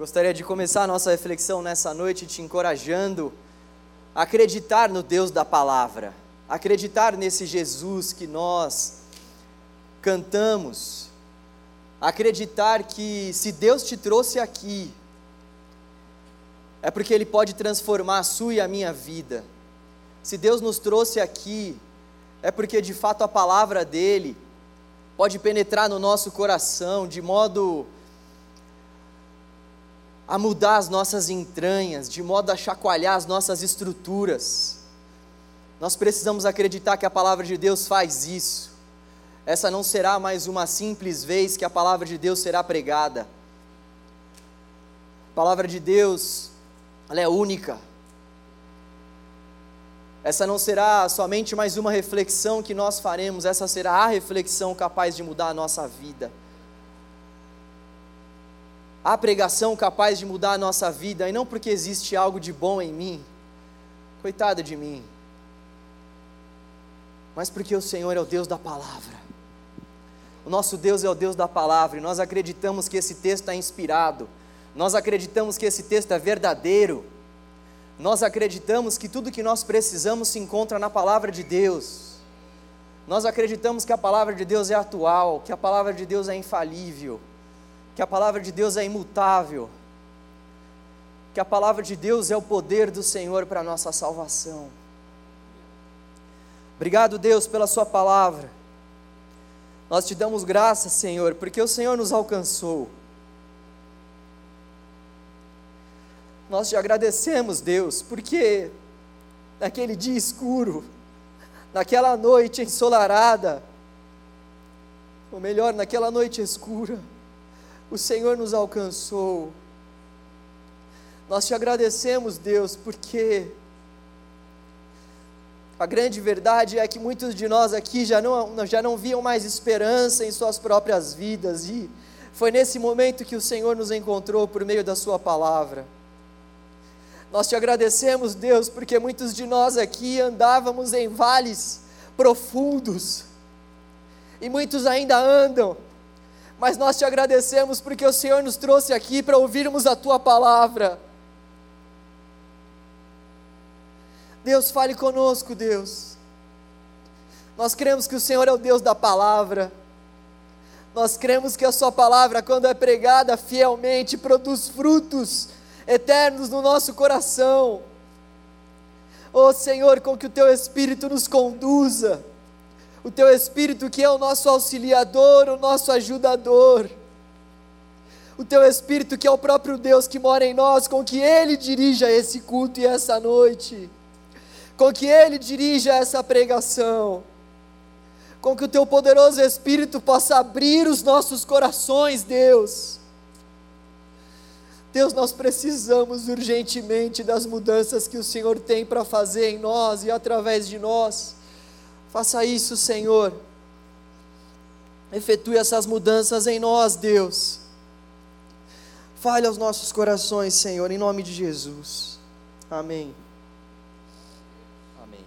Gostaria de começar a nossa reflexão nessa noite te encorajando a acreditar no Deus da palavra, acreditar nesse Jesus que nós cantamos, acreditar que se Deus te trouxe aqui, é porque Ele pode transformar a sua e a minha vida. Se Deus nos trouxe aqui, é porque de fato a palavra dEle pode penetrar no nosso coração de modo a mudar as nossas entranhas, de modo a chacoalhar as nossas estruturas. Nós precisamos acreditar que a palavra de Deus faz isso. Essa não será mais uma simples vez que a palavra de Deus será pregada. A palavra de Deus, ela é única. Essa não será somente mais uma reflexão que nós faremos, essa será a reflexão capaz de mudar a nossa vida a pregação capaz de mudar a nossa vida, e não porque existe algo de bom em mim, coitado de mim, mas porque o Senhor é o Deus da palavra. O nosso Deus é o Deus da palavra, e nós acreditamos que esse texto é inspirado, nós acreditamos que esse texto é verdadeiro, nós acreditamos que tudo que nós precisamos se encontra na palavra de Deus. Nós acreditamos que a palavra de Deus é atual, que a palavra de Deus é infalível que a palavra de Deus é imutável, que a palavra de Deus é o poder do Senhor para a nossa salvação. Obrigado, Deus, pela Sua palavra. Nós te damos graças, Senhor, porque o Senhor nos alcançou. Nós te agradecemos, Deus, porque naquele dia escuro, naquela noite ensolarada, ou melhor, naquela noite escura, o Senhor nos alcançou. Nós te agradecemos, Deus, porque a grande verdade é que muitos de nós aqui já não, já não viam mais esperança em suas próprias vidas, e foi nesse momento que o Senhor nos encontrou por meio da Sua palavra. Nós te agradecemos, Deus, porque muitos de nós aqui andávamos em vales profundos, e muitos ainda andam, mas nós te agradecemos porque o Senhor nos trouxe aqui para ouvirmos a tua palavra. Deus, fale conosco, Deus. Nós cremos que o Senhor é o Deus da palavra. Nós cremos que a Sua palavra, quando é pregada fielmente, produz frutos eternos no nosso coração. Oh Senhor, com que o Teu Espírito nos conduza o teu Espírito que é o nosso auxiliador, o nosso ajudador, o teu Espírito que é o próprio Deus que mora em nós, com que Ele dirija esse culto e essa noite, com que Ele dirija essa pregação, com que o teu poderoso Espírito possa abrir os nossos corações, Deus. Deus, nós precisamos urgentemente das mudanças que o Senhor tem para fazer em nós e através de nós. Faça isso, Senhor. Efetue essas mudanças em nós, Deus. Fale aos nossos corações, Senhor, em nome de Jesus. Amém. Amém.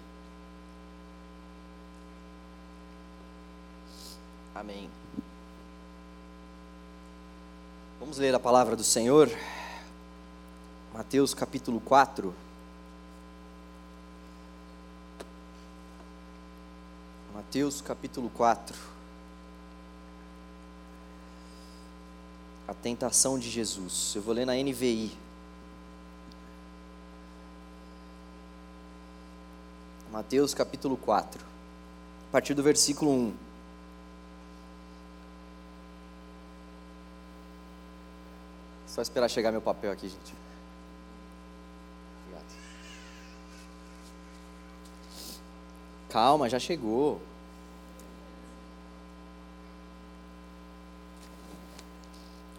Amém. Vamos ler a palavra do Senhor. Mateus capítulo 4. Mateus capítulo 4. A tentação de Jesus. Eu vou ler na NVI. Mateus capítulo 4. A partir do versículo 1. Só esperar chegar meu papel aqui, gente. Calma, já chegou.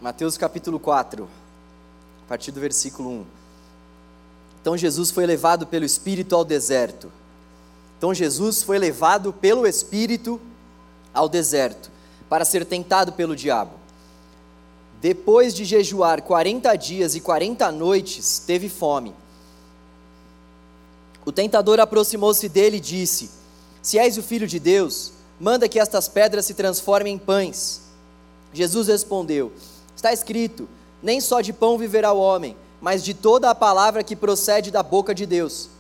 Mateus capítulo 4, a partir do versículo 1. Então Jesus foi levado pelo Espírito ao deserto. Então Jesus foi levado pelo Espírito ao deserto para ser tentado pelo diabo. Depois de jejuar 40 dias e 40 noites, teve fome. O tentador aproximou-se dele e disse: Se és o filho de Deus, manda que estas pedras se transformem em pães. Jesus respondeu: Está escrito: nem só de pão viverá o homem, mas de toda a palavra que procede da boca de Deus.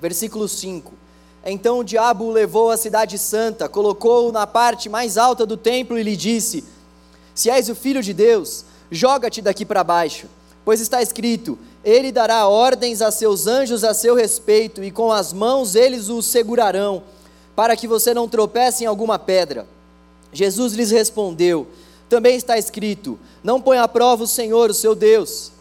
Versículo 5. Então o diabo o levou à cidade santa, colocou-o na parte mais alta do templo e lhe disse: Se és o filho de Deus, joga-te daqui para baixo, pois está escrito: Ele dará ordens a seus anjos a seu respeito, e com as mãos eles o segurarão, para que você não tropece em alguma pedra. Jesus lhes respondeu: também está escrito: Não põe à prova o Senhor, o seu Deus.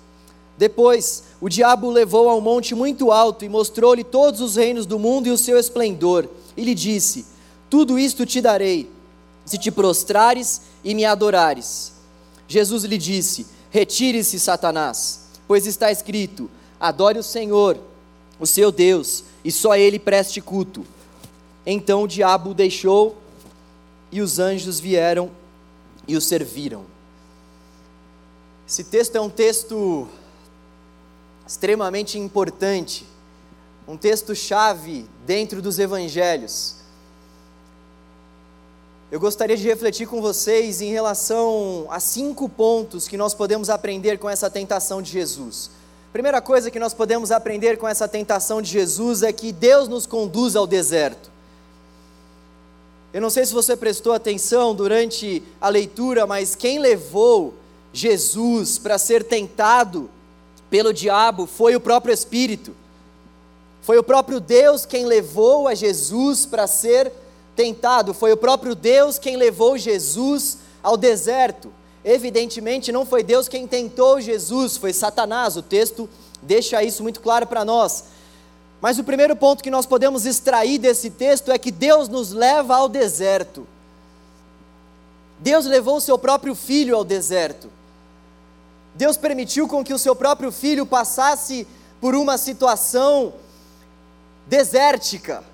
Depois, o diabo o levou a um monte muito alto e mostrou-lhe todos os reinos do mundo e o seu esplendor. E lhe disse: Tudo isto te darei, se te prostrares e me adorares. Jesus lhe disse: Retire-se, Satanás, pois está escrito: Adore o Senhor, o seu Deus, e só ele preste culto. Então o diabo o deixou e os anjos vieram e o serviram. Esse texto é um texto extremamente importante, um texto-chave dentro dos evangelhos. Eu gostaria de refletir com vocês em relação a cinco pontos que nós podemos aprender com essa tentação de Jesus. Primeira coisa que nós podemos aprender com essa tentação de Jesus é que Deus nos conduz ao deserto. Eu não sei se você prestou atenção durante a leitura, mas quem levou Jesus para ser tentado pelo diabo foi o próprio Espírito. Foi o próprio Deus quem levou a Jesus para ser tentado. Foi o próprio Deus quem levou Jesus ao deserto. Evidentemente, não foi Deus quem tentou Jesus, foi Satanás. O texto deixa isso muito claro para nós. Mas o primeiro ponto que nós podemos extrair desse texto é que Deus nos leva ao deserto. Deus levou o seu próprio filho ao deserto. Deus permitiu com que o seu próprio filho passasse por uma situação desértica.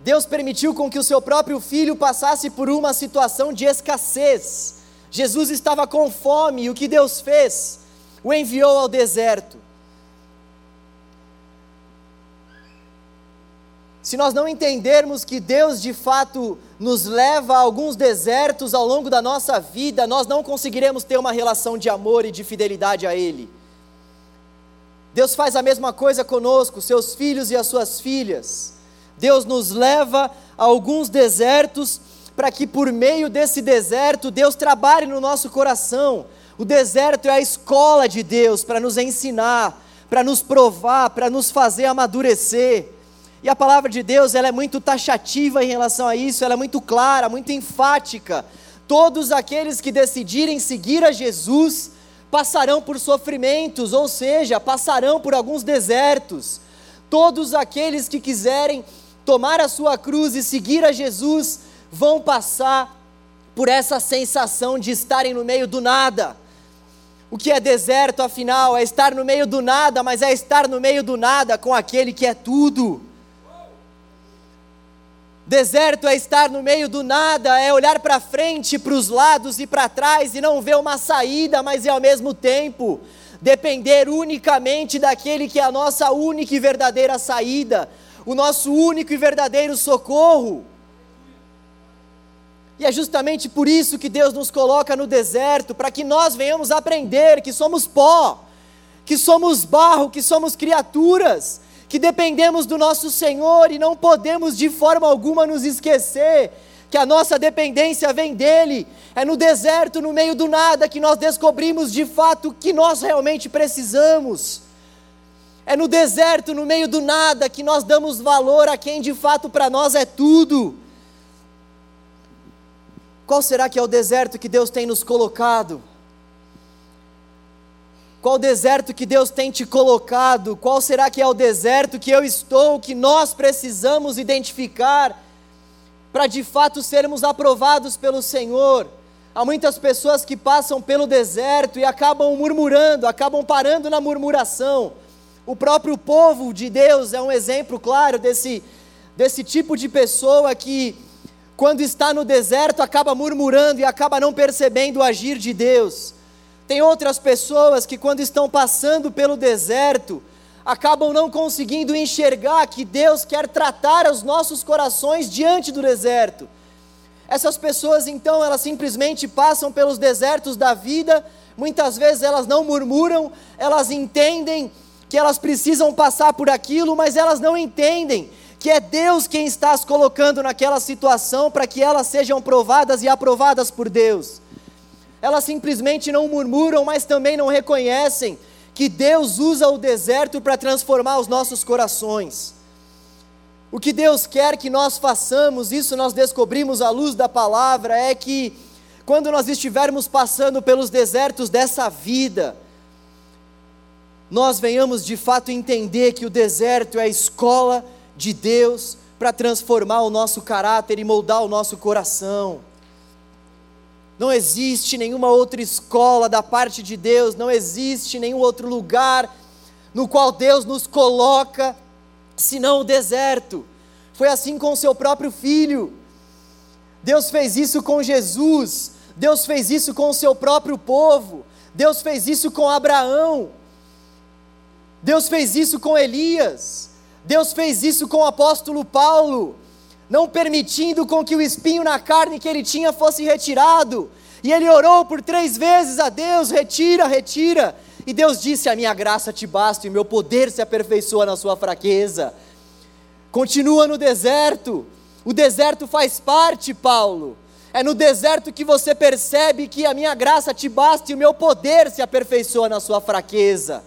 Deus permitiu com que o seu próprio filho passasse por uma situação de escassez. Jesus estava com fome e o que Deus fez? O enviou ao deserto. Se nós não entendermos que Deus de fato nos leva a alguns desertos ao longo da nossa vida, nós não conseguiremos ter uma relação de amor e de fidelidade a Ele. Deus faz a mesma coisa conosco, seus filhos e as suas filhas. Deus nos leva a alguns desertos para que por meio desse deserto Deus trabalhe no nosso coração. O deserto é a escola de Deus para nos ensinar, para nos provar, para nos fazer amadurecer. E a palavra de Deus, ela é muito taxativa em relação a isso, ela é muito clara, muito enfática. Todos aqueles que decidirem seguir a Jesus passarão por sofrimentos, ou seja, passarão por alguns desertos. Todos aqueles que quiserem tomar a sua cruz e seguir a Jesus vão passar por essa sensação de estarem no meio do nada. O que é deserto, afinal, é estar no meio do nada, mas é estar no meio do nada com aquele que é tudo. Deserto é estar no meio do nada, é olhar para frente, para os lados e para trás e não ver uma saída, mas é ao mesmo tempo depender unicamente daquele que é a nossa única e verdadeira saída, o nosso único e verdadeiro socorro. E é justamente por isso que Deus nos coloca no deserto, para que nós venhamos aprender que somos pó, que somos barro, que somos criaturas que dependemos do nosso Senhor e não podemos de forma alguma nos esquecer que a nossa dependência vem dele. É no deserto, no meio do nada, que nós descobrimos de fato o que nós realmente precisamos. É no deserto, no meio do nada, que nós damos valor a quem de fato para nós é tudo. Qual será que é o deserto que Deus tem nos colocado? Qual deserto que Deus tem te colocado? Qual será que é o deserto que eu estou, que nós precisamos identificar para de fato sermos aprovados pelo Senhor? Há muitas pessoas que passam pelo deserto e acabam murmurando, acabam parando na murmuração. O próprio povo de Deus é um exemplo claro desse, desse tipo de pessoa que, quando está no deserto, acaba murmurando e acaba não percebendo o agir de Deus. Tem outras pessoas que, quando estão passando pelo deserto, acabam não conseguindo enxergar que Deus quer tratar os nossos corações diante do deserto. Essas pessoas, então, elas simplesmente passam pelos desertos da vida, muitas vezes elas não murmuram, elas entendem que elas precisam passar por aquilo, mas elas não entendem que é Deus quem está as colocando naquela situação para que elas sejam provadas e aprovadas por Deus. Elas simplesmente não murmuram, mas também não reconhecem que Deus usa o deserto para transformar os nossos corações. O que Deus quer que nós façamos, isso nós descobrimos à luz da palavra, é que quando nós estivermos passando pelos desertos dessa vida, nós venhamos de fato entender que o deserto é a escola de Deus para transformar o nosso caráter e moldar o nosso coração. Não existe nenhuma outra escola da parte de Deus, não existe nenhum outro lugar no qual Deus nos coloca senão o deserto. Foi assim com seu próprio filho. Deus fez isso com Jesus, Deus fez isso com o seu próprio povo, Deus fez isso com Abraão, Deus fez isso com Elias. Deus fez isso com o apóstolo Paulo, não permitindo com que o espinho na carne que ele tinha fosse retirado. E ele orou por três vezes a Deus: retira, retira. E Deus disse: A minha graça te basta e o meu poder se aperfeiçoa na sua fraqueza. Continua no deserto. O deserto faz parte, Paulo. É no deserto que você percebe que a minha graça te basta e o meu poder se aperfeiçoa na sua fraqueza.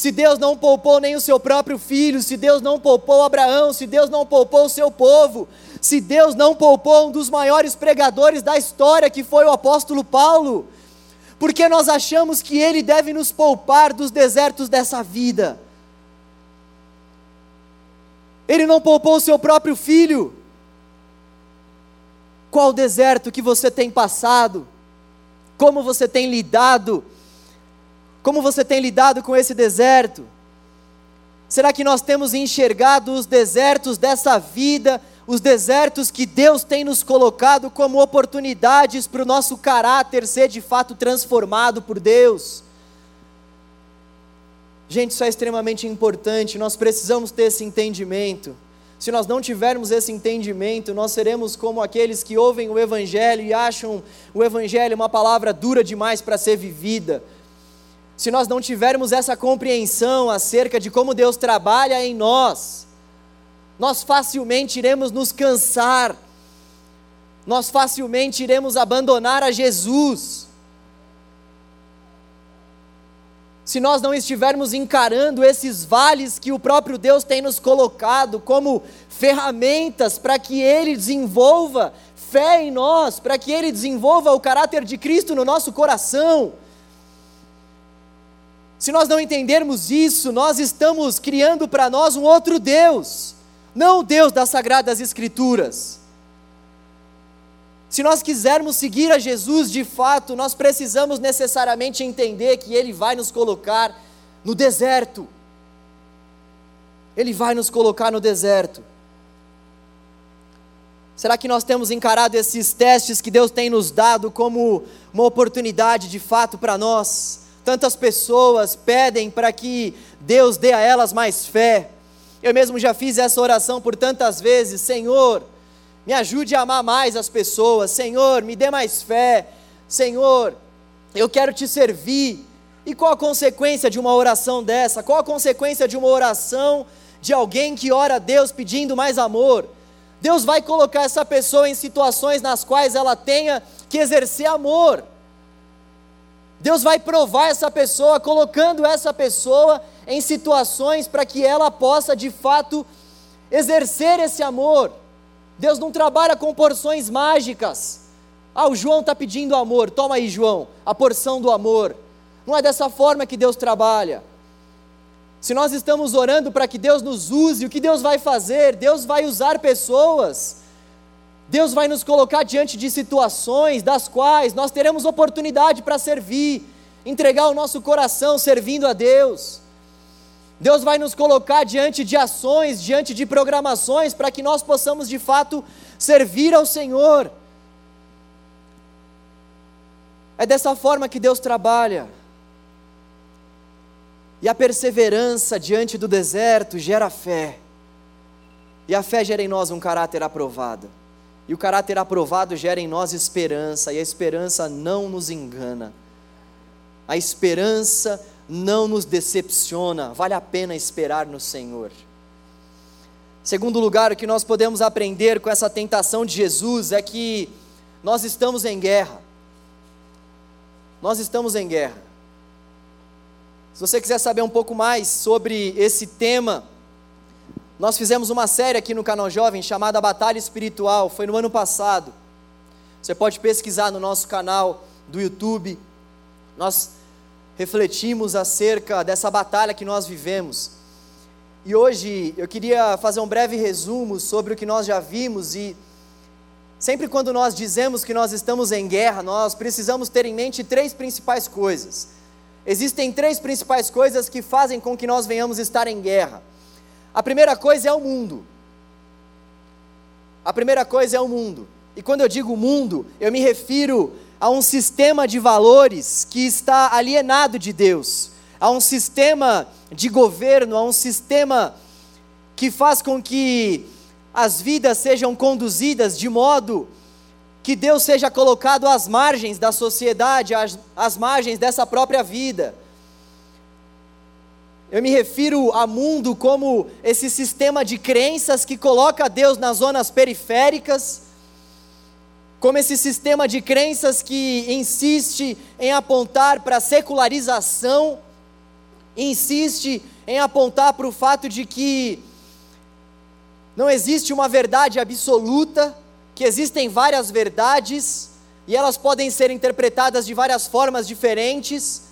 Se Deus não poupou nem o seu próprio filho, se Deus não poupou Abraão, se Deus não poupou o seu povo, se Deus não poupou um dos maiores pregadores da história, que foi o apóstolo Paulo, porque nós achamos que ele deve nos poupar dos desertos dessa vida. Ele não poupou o seu próprio filho. Qual deserto que você tem passado? Como você tem lidado? Como você tem lidado com esse deserto? Será que nós temos enxergado os desertos dessa vida, os desertos que Deus tem nos colocado como oportunidades para o nosso caráter ser de fato transformado por Deus? Gente, isso é extremamente importante, nós precisamos ter esse entendimento. Se nós não tivermos esse entendimento, nós seremos como aqueles que ouvem o Evangelho e acham o Evangelho uma palavra dura demais para ser vivida se nós não tivermos essa compreensão acerca de como Deus trabalha em nós, nós facilmente iremos nos cansar, nós facilmente iremos abandonar a Jesus. Se nós não estivermos encarando esses vales que o próprio Deus tem nos colocado como ferramentas para que Ele desenvolva fé em nós, para que Ele desenvolva o caráter de Cristo no nosso coração, se nós não entendermos isso, nós estamos criando para nós um outro Deus, não o Deus das Sagradas Escrituras. Se nós quisermos seguir a Jesus de fato, nós precisamos necessariamente entender que Ele vai nos colocar no deserto. Ele vai nos colocar no deserto. Será que nós temos encarado esses testes que Deus tem nos dado como uma oportunidade de fato para nós? Tantas pessoas pedem para que Deus dê a elas mais fé. Eu mesmo já fiz essa oração por tantas vezes: Senhor, me ajude a amar mais as pessoas. Senhor, me dê mais fé. Senhor, eu quero te servir. E qual a consequência de uma oração dessa? Qual a consequência de uma oração de alguém que ora a Deus pedindo mais amor? Deus vai colocar essa pessoa em situações nas quais ela tenha que exercer amor. Deus vai provar essa pessoa, colocando essa pessoa em situações para que ela possa de fato exercer esse amor. Deus não trabalha com porções mágicas. Ah, o João está pedindo amor, toma aí, João, a porção do amor. Não é dessa forma que Deus trabalha. Se nós estamos orando para que Deus nos use, o que Deus vai fazer? Deus vai usar pessoas Deus vai nos colocar diante de situações das quais nós teremos oportunidade para servir, entregar o nosso coração servindo a Deus. Deus vai nos colocar diante de ações, diante de programações, para que nós possamos de fato servir ao Senhor. É dessa forma que Deus trabalha. E a perseverança diante do deserto gera fé. E a fé gera em nós um caráter aprovado. E o caráter aprovado gera em nós esperança, e a esperança não nos engana. a esperança não nos decepciona, vale a pena esperar no Senhor. Segundo lugar, o que nós podemos aprender com essa tentação de Jesus é que nós estamos em guerra. Nós estamos em guerra. Se você quiser saber um pouco mais sobre esse tema, nós fizemos uma série aqui no canal Jovem chamada Batalha Espiritual, foi no ano passado. Você pode pesquisar no nosso canal do YouTube. Nós refletimos acerca dessa batalha que nós vivemos. E hoje eu queria fazer um breve resumo sobre o que nós já vimos e sempre quando nós dizemos que nós estamos em guerra, nós precisamos ter em mente três principais coisas. Existem três principais coisas que fazem com que nós venhamos estar em guerra. A primeira coisa é o mundo. A primeira coisa é o mundo. E quando eu digo mundo, eu me refiro a um sistema de valores que está alienado de Deus a um sistema de governo, a um sistema que faz com que as vidas sejam conduzidas de modo que Deus seja colocado às margens da sociedade, às, às margens dessa própria vida. Eu me refiro a mundo como esse sistema de crenças que coloca Deus nas zonas periféricas, como esse sistema de crenças que insiste em apontar para a secularização insiste em apontar para o fato de que não existe uma verdade absoluta, que existem várias verdades e elas podem ser interpretadas de várias formas diferentes.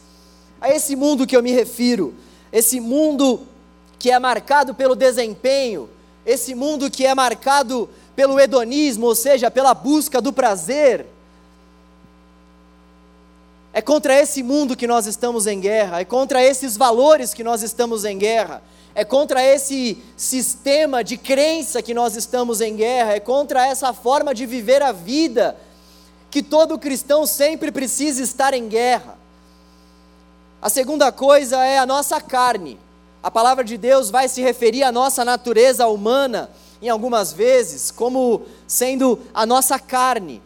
A esse mundo que eu me refiro, esse mundo que é marcado pelo desempenho, esse mundo que é marcado pelo hedonismo, ou seja, pela busca do prazer, é contra esse mundo que nós estamos em guerra, é contra esses valores que nós estamos em guerra, é contra esse sistema de crença que nós estamos em guerra, é contra essa forma de viver a vida que todo cristão sempre precisa estar em guerra. A segunda coisa é a nossa carne. A palavra de Deus vai se referir à nossa natureza humana, em algumas vezes, como sendo a nossa carne.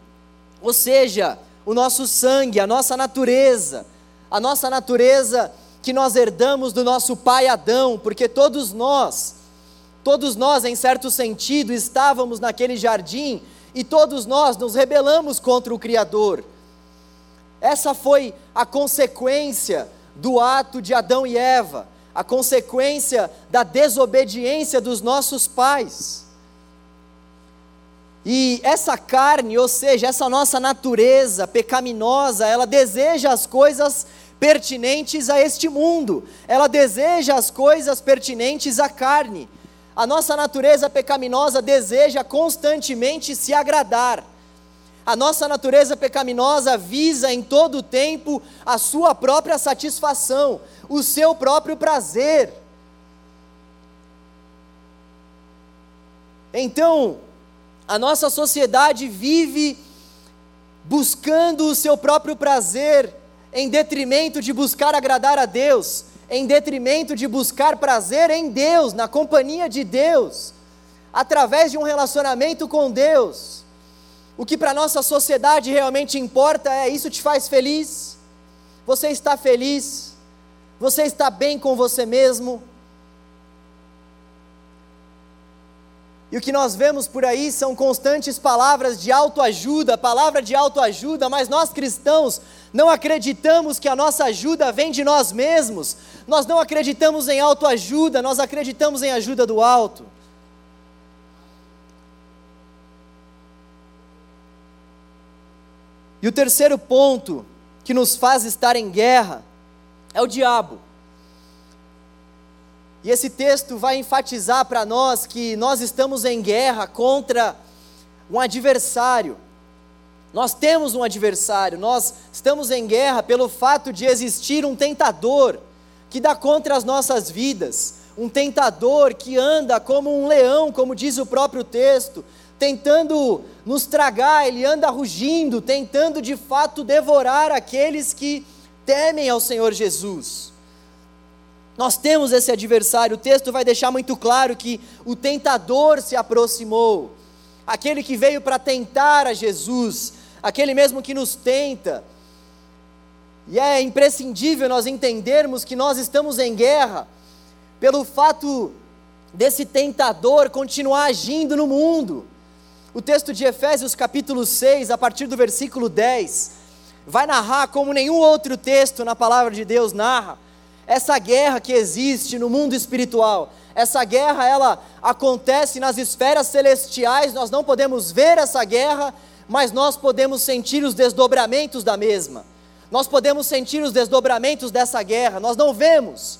Ou seja, o nosso sangue, a nossa natureza, a nossa natureza que nós herdamos do nosso pai Adão, porque todos nós, todos nós, em certo sentido, estávamos naquele jardim e todos nós nos rebelamos contra o Criador. Essa foi a consequência do ato de Adão e Eva, a consequência da desobediência dos nossos pais. E essa carne, ou seja, essa nossa natureza pecaminosa, ela deseja as coisas pertinentes a este mundo, ela deseja as coisas pertinentes à carne. A nossa natureza pecaminosa deseja constantemente se agradar. A nossa natureza pecaminosa visa em todo o tempo a sua própria satisfação, o seu próprio prazer. Então, a nossa sociedade vive buscando o seu próprio prazer, em detrimento de buscar agradar a Deus, em detrimento de buscar prazer em Deus, na companhia de Deus, através de um relacionamento com Deus. O que para nossa sociedade realmente importa é: isso te faz feliz? Você está feliz? Você está bem com você mesmo? E o que nós vemos por aí são constantes palavras de autoajuda, palavra de autoajuda, mas nós cristãos não acreditamos que a nossa ajuda vem de nós mesmos. Nós não acreditamos em autoajuda, nós acreditamos em ajuda do alto. E o terceiro ponto que nos faz estar em guerra é o diabo. E esse texto vai enfatizar para nós que nós estamos em guerra contra um adversário. Nós temos um adversário, nós estamos em guerra pelo fato de existir um tentador que dá contra as nossas vidas, um tentador que anda como um leão, como diz o próprio texto, tentando nos tragar, ele anda rugindo, tentando de fato devorar aqueles que temem ao Senhor Jesus. Nós temos esse adversário, o texto vai deixar muito claro que o tentador se aproximou, aquele que veio para tentar a Jesus, aquele mesmo que nos tenta. E é imprescindível nós entendermos que nós estamos em guerra pelo fato desse tentador continuar agindo no mundo. O texto de Efésios, capítulo 6, a partir do versículo 10, vai narrar como nenhum outro texto na palavra de Deus narra essa guerra que existe no mundo espiritual. Essa guerra, ela acontece nas esferas celestiais, nós não podemos ver essa guerra, mas nós podemos sentir os desdobramentos da mesma. Nós podemos sentir os desdobramentos dessa guerra, nós não vemos.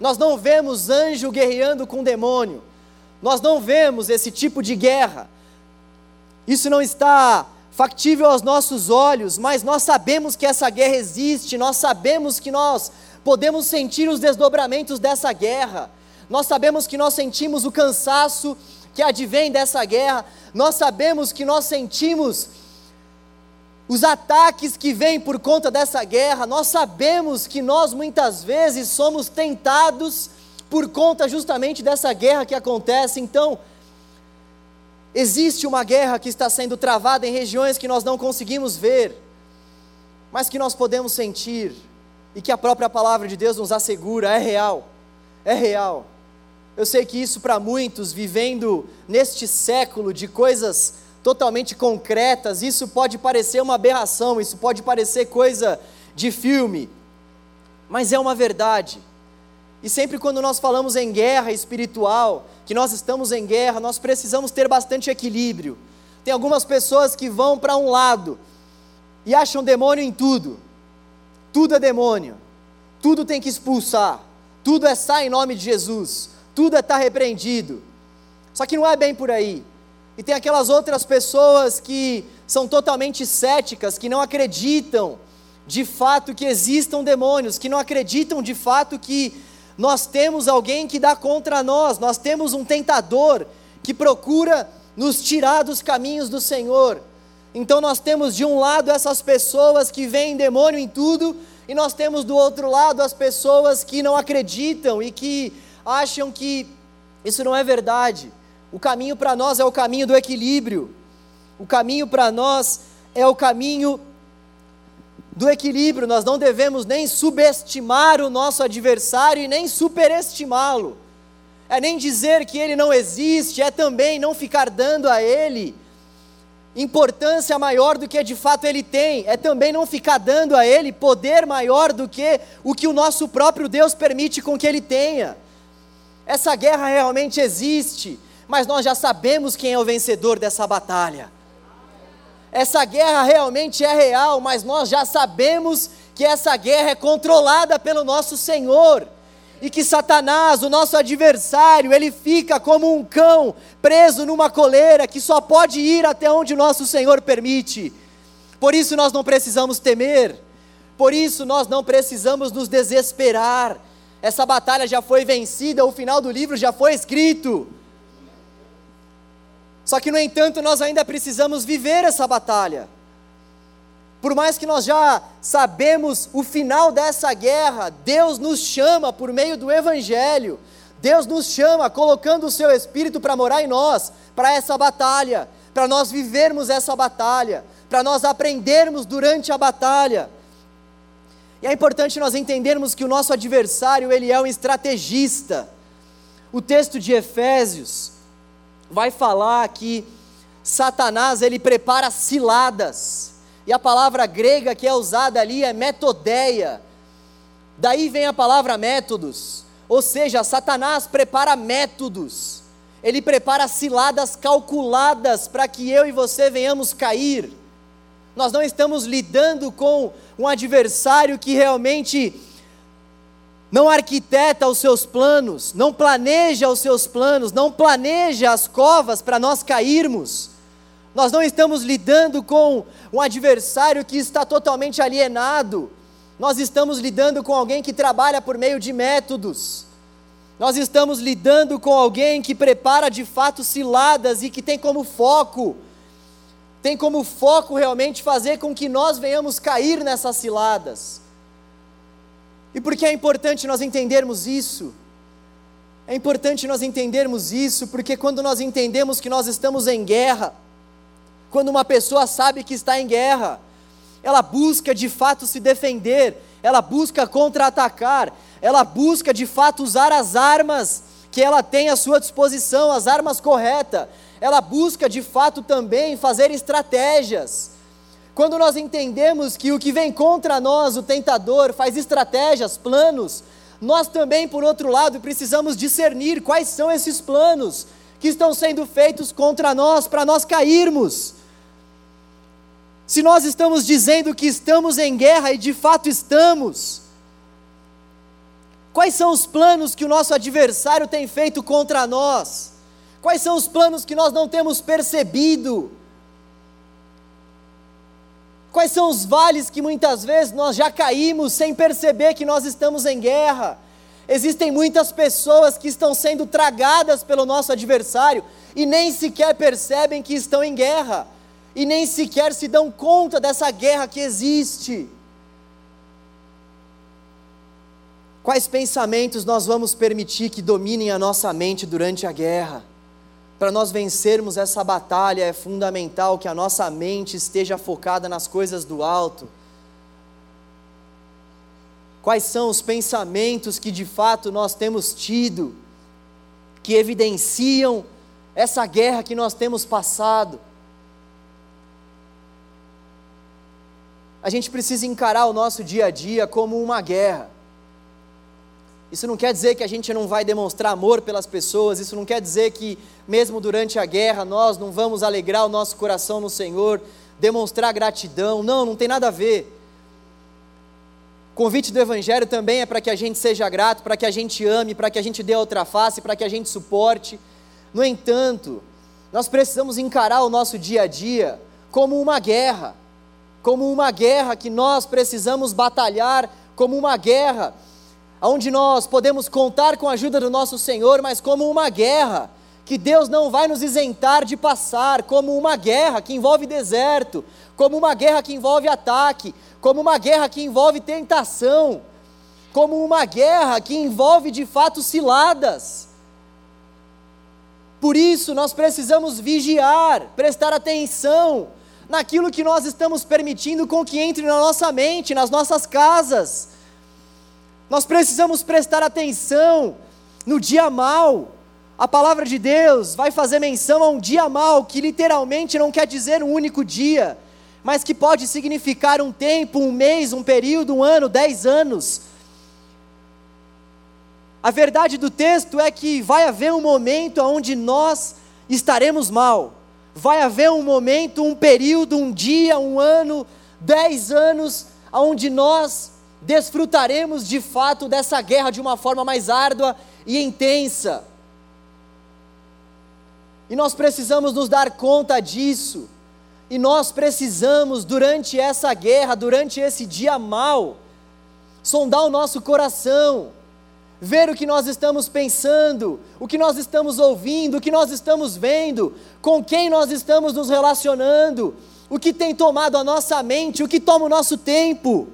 Nós não vemos anjo guerreando com demônio. Nós não vemos esse tipo de guerra. Isso não está factível aos nossos olhos, mas nós sabemos que essa guerra existe, nós sabemos que nós podemos sentir os desdobramentos dessa guerra. Nós sabemos que nós sentimos o cansaço que advém dessa guerra, nós sabemos que nós sentimos os ataques que vêm por conta dessa guerra, nós sabemos que nós muitas vezes somos tentados por conta justamente dessa guerra que acontece. Então, existe uma guerra que está sendo travada em regiões que nós não conseguimos ver, mas que nós podemos sentir e que a própria palavra de Deus nos assegura, é real, é real. Eu sei que isso para muitos, vivendo neste século de coisas totalmente concretas, isso pode parecer uma aberração, isso pode parecer coisa de filme, mas é uma verdade. E sempre quando nós falamos em guerra espiritual, que nós estamos em guerra, nós precisamos ter bastante equilíbrio. Tem algumas pessoas que vão para um lado e acham demônio em tudo. Tudo é demônio. Tudo tem que expulsar. Tudo é sai em nome de Jesus. Tudo é estar tá repreendido. Só que não é bem por aí. E tem aquelas outras pessoas que são totalmente céticas, que não acreditam de fato que existam demônios, que não acreditam de fato que nós temos alguém que dá contra nós, nós temos um tentador que procura nos tirar dos caminhos do Senhor. Então nós temos de um lado essas pessoas que veem demônio em tudo, e nós temos do outro lado as pessoas que não acreditam e que acham que isso não é verdade. O caminho para nós é o caminho do equilíbrio. O caminho para nós é o caminho do equilíbrio. Nós não devemos nem subestimar o nosso adversário e nem superestimá-lo. É nem dizer que ele não existe, é também não ficar dando a ele importância maior do que de fato ele tem, é também não ficar dando a ele poder maior do que o que o nosso próprio Deus permite com que ele tenha. Essa guerra realmente existe, mas nós já sabemos quem é o vencedor dessa batalha. Essa guerra realmente é real, mas nós já sabemos que essa guerra é controlada pelo nosso Senhor e que Satanás, o nosso adversário, ele fica como um cão preso numa coleira que só pode ir até onde nosso Senhor permite. Por isso nós não precisamos temer, por isso nós não precisamos nos desesperar. Essa batalha já foi vencida, o final do livro já foi escrito. Só que, no entanto, nós ainda precisamos viver essa batalha. Por mais que nós já sabemos o final dessa guerra, Deus nos chama por meio do Evangelho, Deus nos chama colocando o seu Espírito para morar em nós, para essa batalha, para nós vivermos essa batalha, para nós aprendermos durante a batalha. E é importante nós entendermos que o nosso adversário, ele é um estrategista. O texto de Efésios vai falar que Satanás, ele prepara ciladas e a palavra grega que é usada ali é metodeia. Daí vem a palavra métodos, ou seja, Satanás prepara métodos, ele prepara ciladas calculadas para que eu e você venhamos cair. Nós não estamos lidando com um adversário que realmente não arquiteta os seus planos, não planeja os seus planos, não planeja as covas para nós cairmos. Nós não estamos lidando com um adversário que está totalmente alienado. Nós estamos lidando com alguém que trabalha por meio de métodos. Nós estamos lidando com alguém que prepara de fato ciladas e que tem como foco, tem como foco realmente fazer com que nós venhamos cair nessas ciladas. E por que é importante nós entendermos isso? É importante nós entendermos isso porque quando nós entendemos que nós estamos em guerra, quando uma pessoa sabe que está em guerra, ela busca de fato se defender, ela busca contra-atacar, ela busca de fato usar as armas que ela tem à sua disposição, as armas corretas, ela busca de fato também fazer estratégias. Quando nós entendemos que o que vem contra nós, o tentador, faz estratégias, planos, nós também, por outro lado, precisamos discernir quais são esses planos que estão sendo feitos contra nós, para nós cairmos. Se nós estamos dizendo que estamos em guerra e de fato estamos, quais são os planos que o nosso adversário tem feito contra nós? Quais são os planos que nós não temos percebido? Quais são os vales que muitas vezes nós já caímos sem perceber que nós estamos em guerra? Existem muitas pessoas que estão sendo tragadas pelo nosso adversário e nem sequer percebem que estão em guerra, e nem sequer se dão conta dessa guerra que existe. Quais pensamentos nós vamos permitir que dominem a nossa mente durante a guerra? Para nós vencermos essa batalha, é fundamental que a nossa mente esteja focada nas coisas do alto. Quais são os pensamentos que de fato nós temos tido, que evidenciam essa guerra que nós temos passado? A gente precisa encarar o nosso dia a dia como uma guerra. Isso não quer dizer que a gente não vai demonstrar amor pelas pessoas, isso não quer dizer que, mesmo durante a guerra, nós não vamos alegrar o nosso coração no Senhor, demonstrar gratidão. Não, não tem nada a ver. O convite do Evangelho também é para que a gente seja grato, para que a gente ame, para que a gente dê outra face, para que a gente suporte. No entanto, nós precisamos encarar o nosso dia a dia como uma guerra, como uma guerra que nós precisamos batalhar, como uma guerra onde nós podemos contar com a ajuda do nosso Senhor, mas como uma guerra que Deus não vai nos isentar de passar, como uma guerra que envolve deserto, como uma guerra que envolve ataque, como uma guerra que envolve tentação, como uma guerra que envolve de fato ciladas. Por isso nós precisamos vigiar, prestar atenção naquilo que nós estamos permitindo com que entre na nossa mente, nas nossas casas nós precisamos prestar atenção no dia mal. A palavra de Deus vai fazer menção a um dia mal, que literalmente não quer dizer um único dia, mas que pode significar um tempo, um mês, um período, um ano, dez anos. A verdade do texto é que vai haver um momento onde nós estaremos mal. Vai haver um momento, um período, um dia, um ano, dez anos, onde nós desfrutaremos de fato dessa guerra de uma forma mais árdua e intensa. E nós precisamos nos dar conta disso. E nós precisamos, durante essa guerra, durante esse dia mal, sondar o nosso coração, ver o que nós estamos pensando, o que nós estamos ouvindo, o que nós estamos vendo, com quem nós estamos nos relacionando, o que tem tomado a nossa mente, o que toma o nosso tempo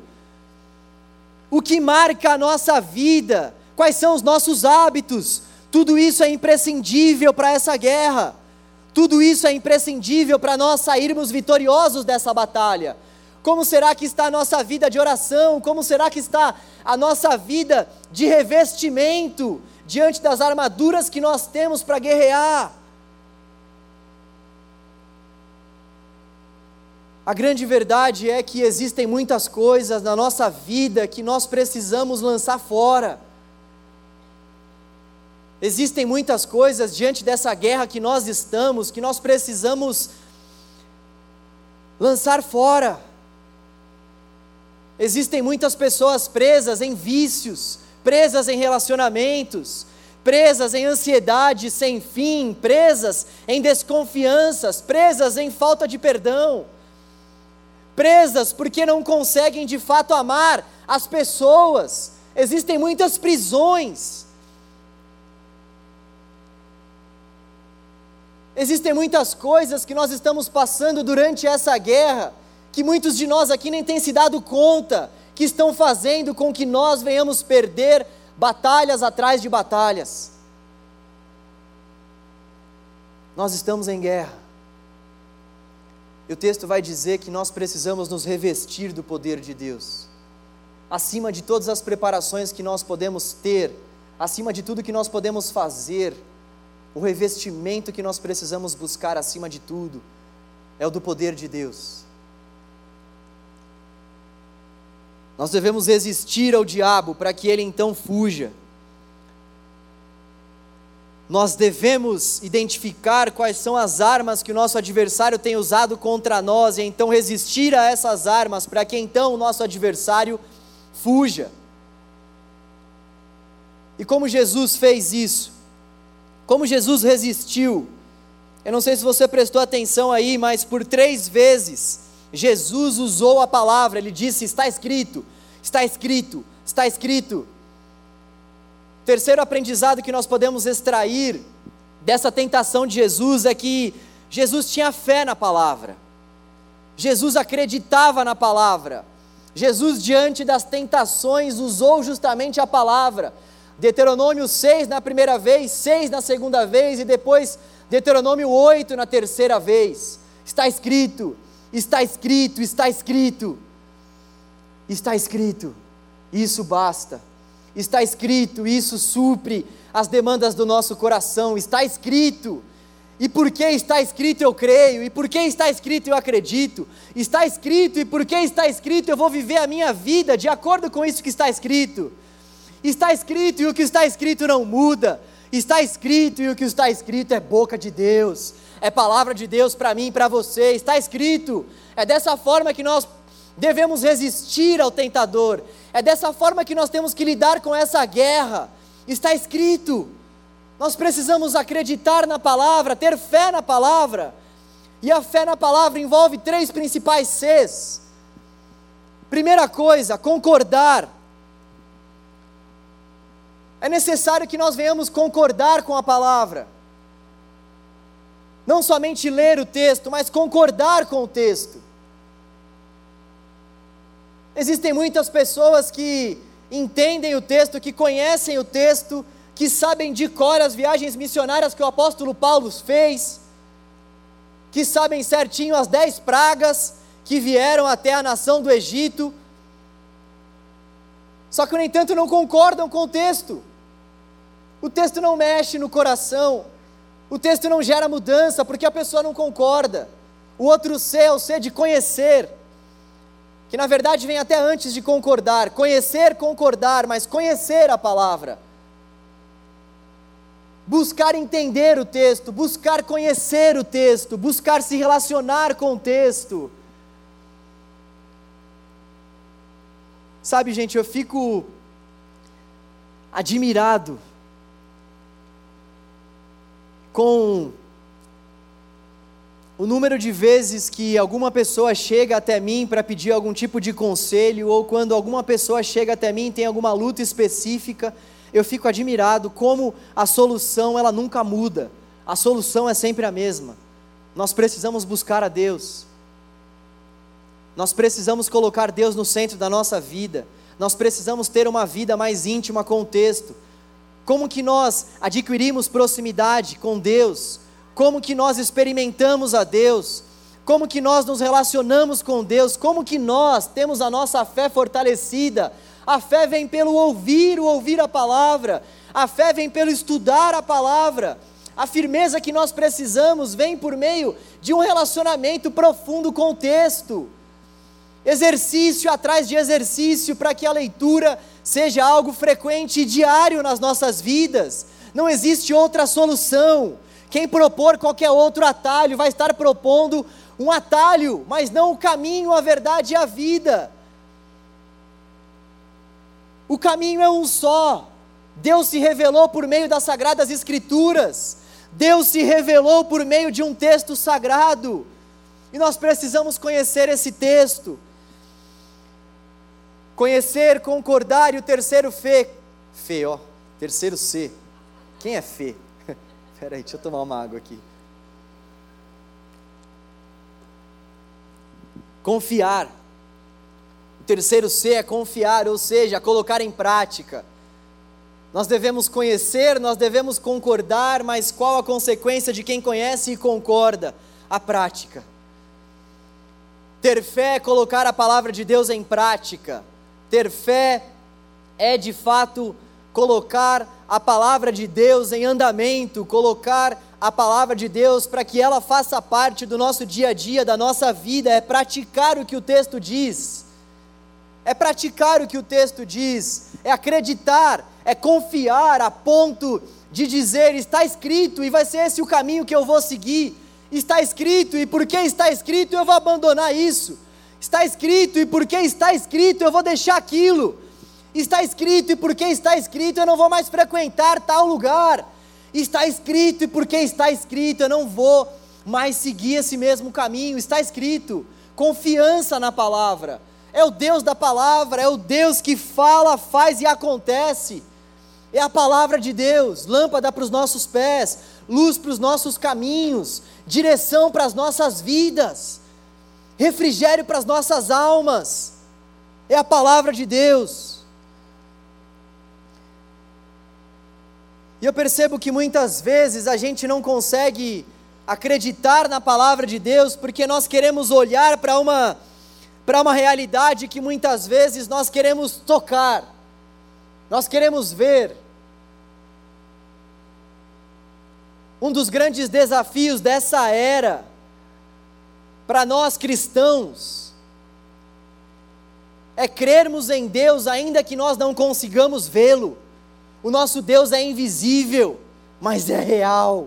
o que marca a nossa vida, quais são os nossos hábitos, tudo isso é imprescindível para essa guerra, tudo isso é imprescindível para nós sairmos vitoriosos dessa batalha. Como será que está a nossa vida de oração? Como será que está a nossa vida de revestimento diante das armaduras que nós temos para guerrear? A grande verdade é que existem muitas coisas na nossa vida que nós precisamos lançar fora. Existem muitas coisas diante dessa guerra que nós estamos que nós precisamos lançar fora. Existem muitas pessoas presas em vícios, presas em relacionamentos, presas em ansiedade sem fim, presas em desconfianças, presas em falta de perdão presas porque não conseguem de fato amar as pessoas. Existem muitas prisões. Existem muitas coisas que nós estamos passando durante essa guerra, que muitos de nós aqui nem têm se dado conta, que estão fazendo com que nós venhamos perder batalhas atrás de batalhas. Nós estamos em guerra. E o texto vai dizer que nós precisamos nos revestir do poder de Deus. Acima de todas as preparações que nós podemos ter, acima de tudo que nós podemos fazer, o revestimento que nós precisamos buscar acima de tudo é o do poder de Deus. Nós devemos resistir ao diabo para que ele então fuja. Nós devemos identificar quais são as armas que o nosso adversário tem usado contra nós e então resistir a essas armas para que então o nosso adversário fuja. E como Jesus fez isso? Como Jesus resistiu? Eu não sei se você prestou atenção aí, mas por três vezes Jesus usou a palavra, ele disse: Está escrito, está escrito, está escrito. Terceiro aprendizado que nós podemos extrair dessa tentação de Jesus é que Jesus tinha fé na palavra, Jesus acreditava na palavra, Jesus, diante das tentações, usou justamente a palavra. Deuteronômio 6 na primeira vez, 6 na segunda vez e depois Deuteronômio 8 na terceira vez. Está escrito, está escrito, está escrito. Está escrito. Isso basta está escrito, isso supre as demandas do nosso coração, está escrito. E porque está escrito eu creio, e porque está escrito eu acredito, está escrito, e porque está escrito eu vou viver a minha vida de acordo com isso que está escrito. Está escrito e o que está escrito não muda, está escrito e o que está escrito é boca de Deus, é palavra de Deus para mim e para você, está escrito. É dessa forma que nós devemos resistir ao tentador, é dessa forma que nós temos que lidar com essa guerra. Está escrito. Nós precisamos acreditar na palavra, ter fé na palavra. E a fé na palavra envolve três principais Cs. Primeira coisa, concordar. É necessário que nós venhamos concordar com a palavra. Não somente ler o texto, mas concordar com o texto. Existem muitas pessoas que entendem o texto, que conhecem o texto, que sabem de cor as viagens missionárias que o apóstolo Paulo fez, que sabem certinho as dez pragas que vieram até a nação do Egito, só que, no entanto, não concordam com o texto. O texto não mexe no coração, o texto não gera mudança, porque a pessoa não concorda. O outro C é o C de conhecer que na verdade vem até antes de concordar, conhecer, concordar, mas conhecer a palavra. Buscar entender o texto, buscar conhecer o texto, buscar se relacionar com o texto. Sabe, gente, eu fico admirado com o número de vezes que alguma pessoa chega até mim para pedir algum tipo de conselho, ou quando alguma pessoa chega até mim e tem alguma luta específica, eu fico admirado como a solução ela nunca muda. A solução é sempre a mesma. Nós precisamos buscar a Deus. Nós precisamos colocar Deus no centro da nossa vida. Nós precisamos ter uma vida mais íntima com o texto. Como que nós adquirimos proximidade com Deus? Como que nós experimentamos a Deus, como que nós nos relacionamos com Deus, como que nós temos a nossa fé fortalecida. A fé vem pelo ouvir, o ouvir a palavra. A fé vem pelo estudar a palavra. A firmeza que nós precisamos vem por meio de um relacionamento profundo com o texto. Exercício atrás de exercício para que a leitura seja algo frequente e diário nas nossas vidas. Não existe outra solução. Quem propor qualquer outro atalho vai estar propondo um atalho, mas não o caminho, a verdade e a vida. O caminho é um só. Deus se revelou por meio das sagradas escrituras. Deus se revelou por meio de um texto sagrado. E nós precisamos conhecer esse texto. Conhecer, concordar e o terceiro fé. Fé, ó. Terceiro C. Quem é fé? Espera aí, deixa eu tomar uma água aqui. Confiar. O terceiro C é confiar, ou seja, colocar em prática. Nós devemos conhecer, nós devemos concordar, mas qual a consequência de quem conhece e concorda? A prática. Ter fé é colocar a palavra de Deus em prática. Ter fé é de fato colocar a palavra de Deus em andamento, colocar a palavra de Deus para que ela faça parte do nosso dia a dia, da nossa vida, é praticar o que o texto diz. É praticar o que o texto diz, é acreditar, é confiar a ponto de dizer: está escrito e vai ser esse o caminho que eu vou seguir. Está escrito e porque está escrito eu vou abandonar isso. Está escrito e porque está escrito eu vou deixar aquilo. Está escrito e porque está escrito eu não vou mais frequentar tal lugar Está escrito, e porque está escrito, eu não vou mais seguir esse mesmo caminho. Está escrito. Confiança na palavra. É o Deus da palavra, é o Deus que fala, faz e acontece. É a palavra de Deus, lâmpada para os nossos pés, luz para os nossos caminhos, direção para as nossas vidas, refrigério para as nossas almas. É a palavra de Deus. Eu percebo que muitas vezes a gente não consegue acreditar na palavra de Deus porque nós queremos olhar para uma para uma realidade que muitas vezes nós queremos tocar. Nós queremos ver. Um dos grandes desafios dessa era para nós cristãos é crermos em Deus ainda que nós não consigamos vê-lo. O nosso Deus é invisível, mas é real.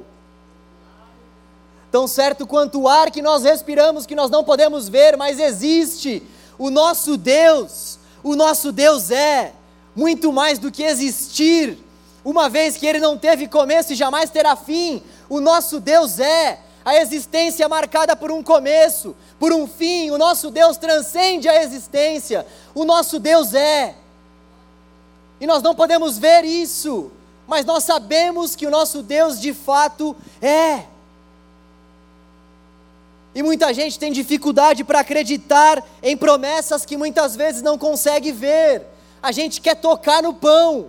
Tão certo quanto o ar que nós respiramos, que nós não podemos ver, mas existe. O nosso Deus, o nosso Deus é muito mais do que existir, uma vez que ele não teve começo e jamais terá fim. O nosso Deus é a existência marcada por um começo, por um fim. O nosso Deus transcende a existência. O nosso Deus é e nós não podemos ver isso, mas nós sabemos que o nosso Deus de fato é. E muita gente tem dificuldade para acreditar em promessas que muitas vezes não consegue ver. A gente quer tocar no pão.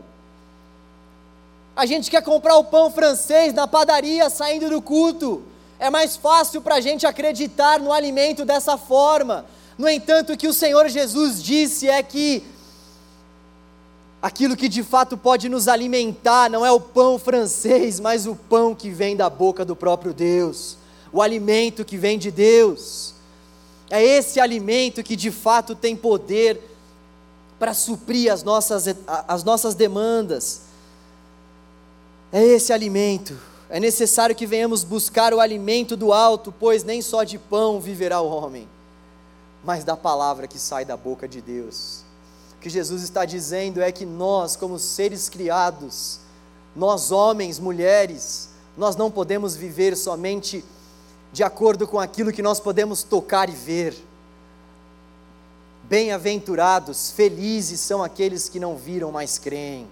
A gente quer comprar o pão francês na padaria saindo do culto. É mais fácil para a gente acreditar no alimento dessa forma. No entanto, o que o Senhor Jesus disse é que Aquilo que de fato pode nos alimentar não é o pão francês, mas o pão que vem da boca do próprio Deus, o alimento que vem de Deus. É esse alimento que de fato tem poder para suprir as nossas, as nossas demandas. É esse alimento. É necessário que venhamos buscar o alimento do alto, pois nem só de pão viverá o homem, mas da palavra que sai da boca de Deus. O que Jesus está dizendo é que nós, como seres criados, nós homens, mulheres, nós não podemos viver somente de acordo com aquilo que nós podemos tocar e ver. Bem-aventurados, felizes são aqueles que não viram, mas creem.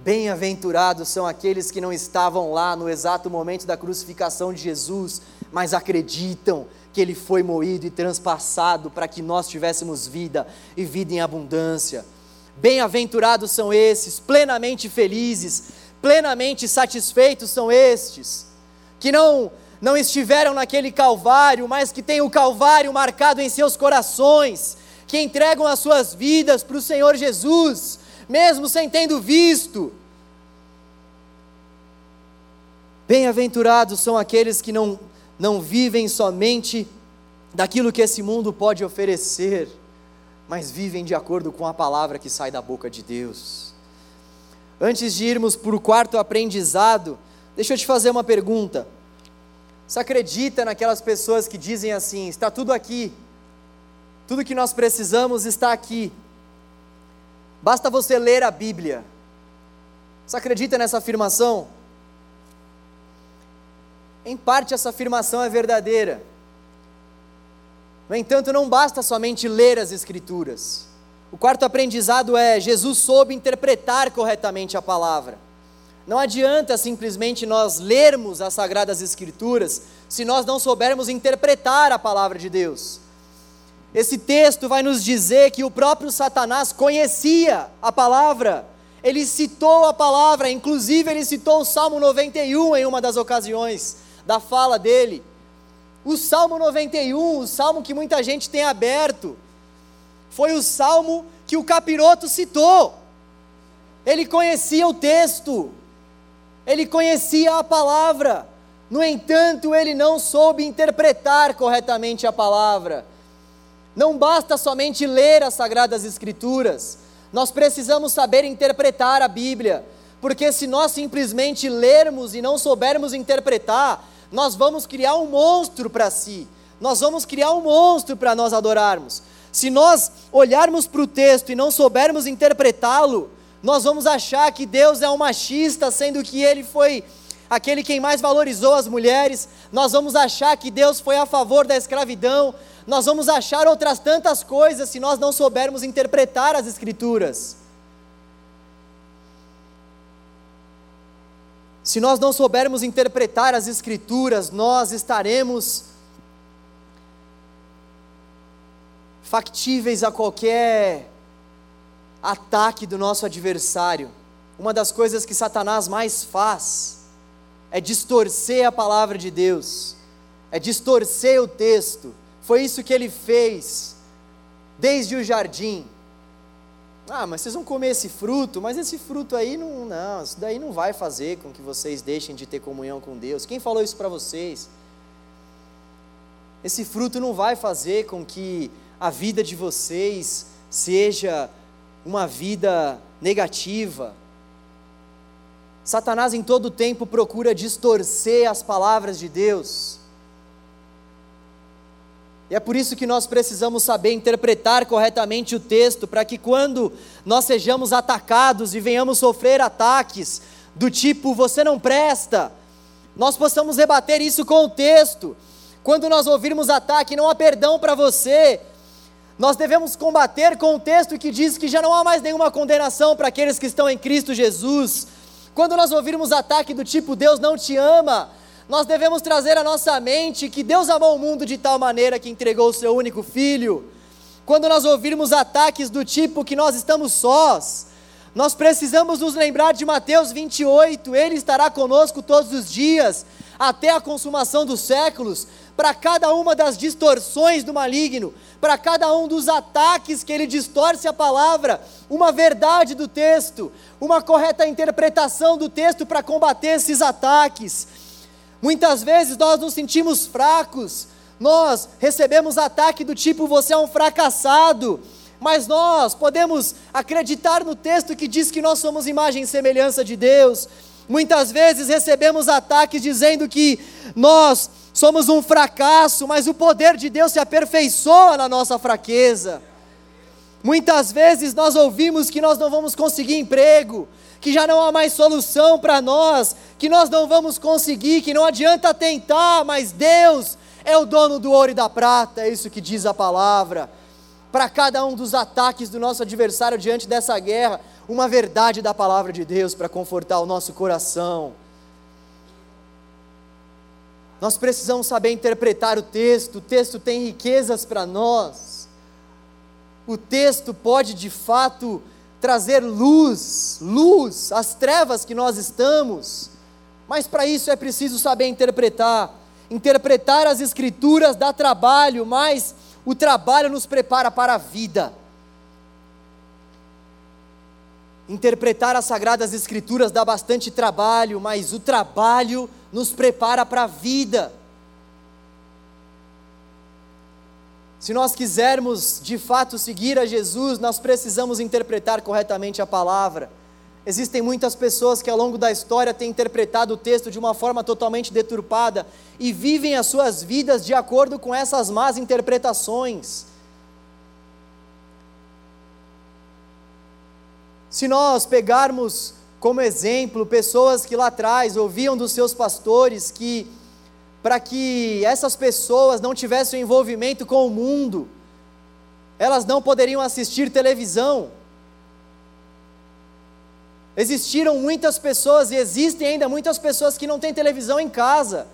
Bem-aventurados são aqueles que não estavam lá no exato momento da crucificação de Jesus, mas acreditam que ele foi moído e transpassado para que nós tivéssemos vida e vida em abundância. Bem-aventurados são esses, plenamente felizes, plenamente satisfeitos são estes, que não não estiveram naquele Calvário, mas que têm o Calvário marcado em seus corações, que entregam as suas vidas para o Senhor Jesus, mesmo sem tendo visto. Bem-aventurados são aqueles que não não vivem somente daquilo que esse mundo pode oferecer, mas vivem de acordo com a palavra que sai da boca de Deus. Antes de irmos para o quarto aprendizado, deixa eu te fazer uma pergunta. Você acredita naquelas pessoas que dizem assim: está tudo aqui, tudo que nós precisamos está aqui, basta você ler a Bíblia. Você acredita nessa afirmação? Em parte, essa afirmação é verdadeira. No entanto, não basta somente ler as Escrituras. O quarto aprendizado é: Jesus soube interpretar corretamente a palavra. Não adianta simplesmente nós lermos as Sagradas Escrituras se nós não soubermos interpretar a palavra de Deus. Esse texto vai nos dizer que o próprio Satanás conhecia a palavra, ele citou a palavra, inclusive ele citou o Salmo 91 em uma das ocasiões da fala dele. O Salmo 91, o salmo que muita gente tem aberto, foi o salmo que o capiroto citou. Ele conhecia o texto, ele conhecia a palavra, no entanto, ele não soube interpretar corretamente a palavra. Não basta somente ler as Sagradas Escrituras, nós precisamos saber interpretar a Bíblia, porque se nós simplesmente lermos e não soubermos interpretar, nós vamos criar um monstro para si, nós vamos criar um monstro para nós adorarmos. Se nós olharmos para o texto e não soubermos interpretá-lo, nós vamos achar que Deus é um machista, sendo que ele foi aquele quem mais valorizou as mulheres, nós vamos achar que Deus foi a favor da escravidão, nós vamos achar outras tantas coisas se nós não soubermos interpretar as Escrituras. Se nós não soubermos interpretar as Escrituras, nós estaremos factíveis a qualquer ataque do nosso adversário. Uma das coisas que Satanás mais faz é distorcer a palavra de Deus, é distorcer o texto. Foi isso que ele fez desde o jardim. Ah, mas vocês vão comer esse fruto, mas esse fruto aí não, não, isso daí não vai fazer com que vocês deixem de ter comunhão com Deus. Quem falou isso para vocês? Esse fruto não vai fazer com que a vida de vocês seja uma vida negativa. Satanás em todo tempo procura distorcer as palavras de Deus. É por isso que nós precisamos saber interpretar corretamente o texto, para que quando nós sejamos atacados e venhamos sofrer ataques do tipo você não presta, nós possamos rebater isso com o texto. Quando nós ouvirmos ataque, não há perdão para você. Nós devemos combater com o texto que diz que já não há mais nenhuma condenação para aqueles que estão em Cristo Jesus. Quando nós ouvirmos ataque do tipo Deus não te ama, nós devemos trazer à nossa mente que Deus amou o mundo de tal maneira que entregou o seu único filho. Quando nós ouvirmos ataques do tipo que nós estamos sós, nós precisamos nos lembrar de Mateus 28, Ele estará conosco todos os dias, até a consumação dos séculos, para cada uma das distorções do maligno, para cada um dos ataques que ele distorce a palavra, uma verdade do texto, uma correta interpretação do texto para combater esses ataques. Muitas vezes nós nos sentimos fracos, nós recebemos ataque do tipo você é um fracassado, mas nós podemos acreditar no texto que diz que nós somos imagem e semelhança de Deus. Muitas vezes recebemos ataques dizendo que nós somos um fracasso, mas o poder de Deus se aperfeiçoa na nossa fraqueza. Muitas vezes nós ouvimos que nós não vamos conseguir emprego, que já não há mais solução para nós, que nós não vamos conseguir, que não adianta tentar, mas Deus é o dono do ouro e da prata, é isso que diz a palavra. Para cada um dos ataques do nosso adversário diante dessa guerra, uma verdade da palavra de Deus para confortar o nosso coração. Nós precisamos saber interpretar o texto, o texto tem riquezas para nós. O texto pode de fato trazer luz, luz às trevas que nós estamos, mas para isso é preciso saber interpretar. Interpretar as Escrituras dá trabalho, mas o trabalho nos prepara para a vida. Interpretar as Sagradas Escrituras dá bastante trabalho, mas o trabalho nos prepara para a vida. Se nós quisermos de fato seguir a Jesus, nós precisamos interpretar corretamente a palavra. Existem muitas pessoas que ao longo da história têm interpretado o texto de uma forma totalmente deturpada e vivem as suas vidas de acordo com essas más interpretações. Se nós pegarmos como exemplo pessoas que lá atrás ouviam dos seus pastores que, para que essas pessoas não tivessem envolvimento com o mundo, elas não poderiam assistir televisão. Existiram muitas pessoas e existem ainda muitas pessoas que não têm televisão em casa,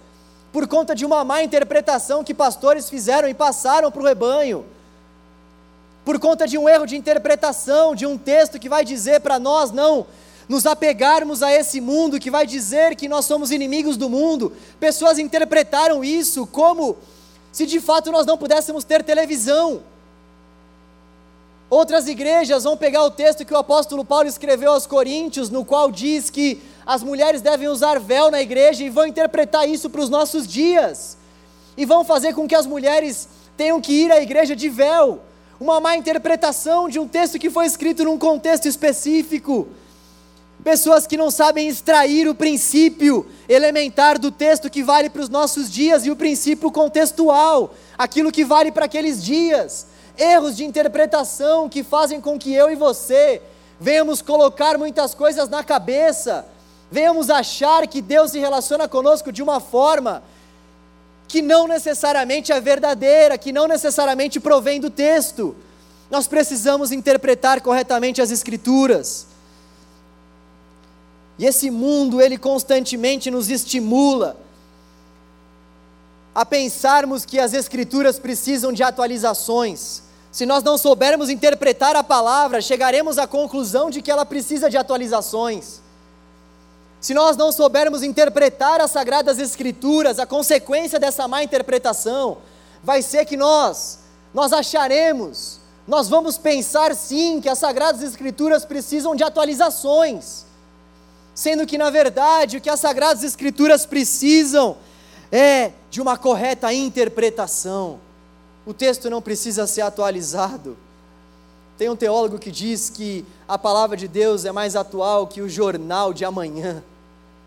por conta de uma má interpretação que pastores fizeram e passaram para o rebanho por conta de um erro de interpretação de um texto que vai dizer para nós não nos apegarmos a esse mundo, que vai dizer que nós somos inimigos do mundo. Pessoas interpretaram isso como se de fato nós não pudéssemos ter televisão? Outras igrejas vão pegar o texto que o apóstolo Paulo escreveu aos Coríntios, no qual diz que as mulheres devem usar véu na igreja e vão interpretar isso para os nossos dias. E vão fazer com que as mulheres tenham que ir à igreja de véu. Uma má interpretação de um texto que foi escrito num contexto específico. Pessoas que não sabem extrair o princípio elementar do texto que vale para os nossos dias e o princípio contextual, aquilo que vale para aqueles dias erros de interpretação que fazem com que eu e você venhamos colocar muitas coisas na cabeça, venhamos achar que Deus se relaciona conosco de uma forma que não necessariamente é verdadeira, que não necessariamente provém do texto. Nós precisamos interpretar corretamente as Escrituras. E esse mundo, ele constantemente nos estimula a pensarmos que as Escrituras precisam de atualizações. Se nós não soubermos interpretar a palavra, chegaremos à conclusão de que ela precisa de atualizações. Se nós não soubermos interpretar as sagradas escrituras, a consequência dessa má interpretação vai ser que nós nós acharemos, nós vamos pensar sim que as sagradas escrituras precisam de atualizações, sendo que na verdade o que as sagradas escrituras precisam é de uma correta interpretação. O texto não precisa ser atualizado. Tem um teólogo que diz que a palavra de Deus é mais atual que o jornal de amanhã.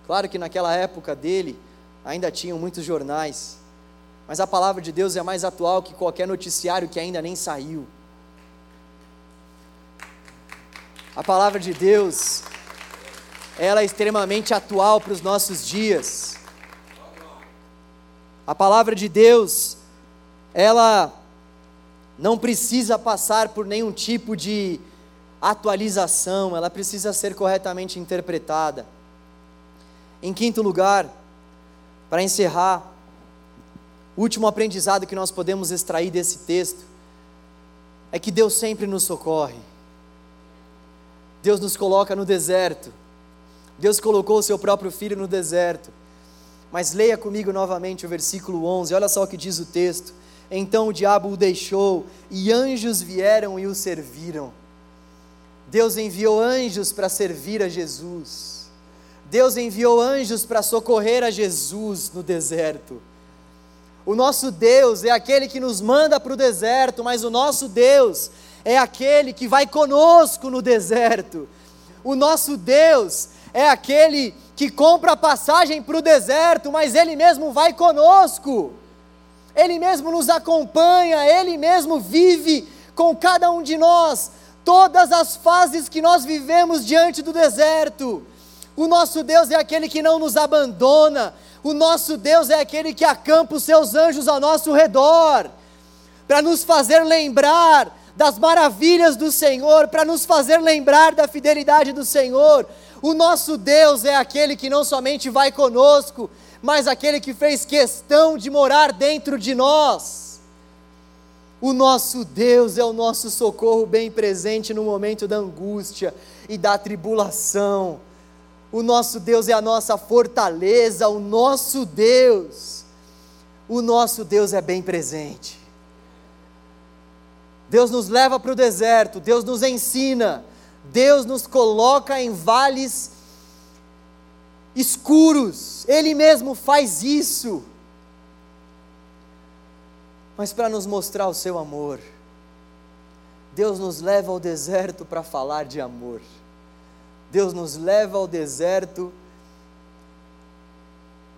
Claro que naquela época dele ainda tinham muitos jornais, mas a palavra de Deus é mais atual que qualquer noticiário que ainda nem saiu. A palavra de Deus, ela é extremamente atual para os nossos dias. A palavra de Deus, ela não precisa passar por nenhum tipo de atualização, ela precisa ser corretamente interpretada. Em quinto lugar, para encerrar, o último aprendizado que nós podemos extrair desse texto é que Deus sempre nos socorre. Deus nos coloca no deserto. Deus colocou o seu próprio filho no deserto. Mas leia comigo novamente o versículo 11, olha só o que diz o texto. Então o diabo o deixou e anjos vieram e o serviram. Deus enviou anjos para servir a Jesus. Deus enviou anjos para socorrer a Jesus no deserto. O nosso Deus é aquele que nos manda para o deserto, mas o nosso Deus é aquele que vai conosco no deserto. O nosso Deus é aquele que compra a passagem para o deserto, mas Ele mesmo vai conosco. Ele mesmo nos acompanha, Ele mesmo vive com cada um de nós, todas as fases que nós vivemos diante do deserto. O nosso Deus é aquele que não nos abandona, o nosso Deus é aquele que acampa os seus anjos ao nosso redor, para nos fazer lembrar das maravilhas do Senhor, para nos fazer lembrar da fidelidade do Senhor. O nosso Deus é aquele que não somente vai conosco, mas aquele que fez questão de morar dentro de nós. O nosso Deus é o nosso socorro bem presente no momento da angústia e da tribulação. O nosso Deus é a nossa fortaleza, o nosso Deus, o nosso Deus é bem presente. Deus nos leva para o deserto, Deus nos ensina, Deus nos coloca em vales escuros, Ele mesmo faz isso, mas para nos mostrar o seu amor. Deus nos leva ao deserto para falar de amor. Deus nos leva ao deserto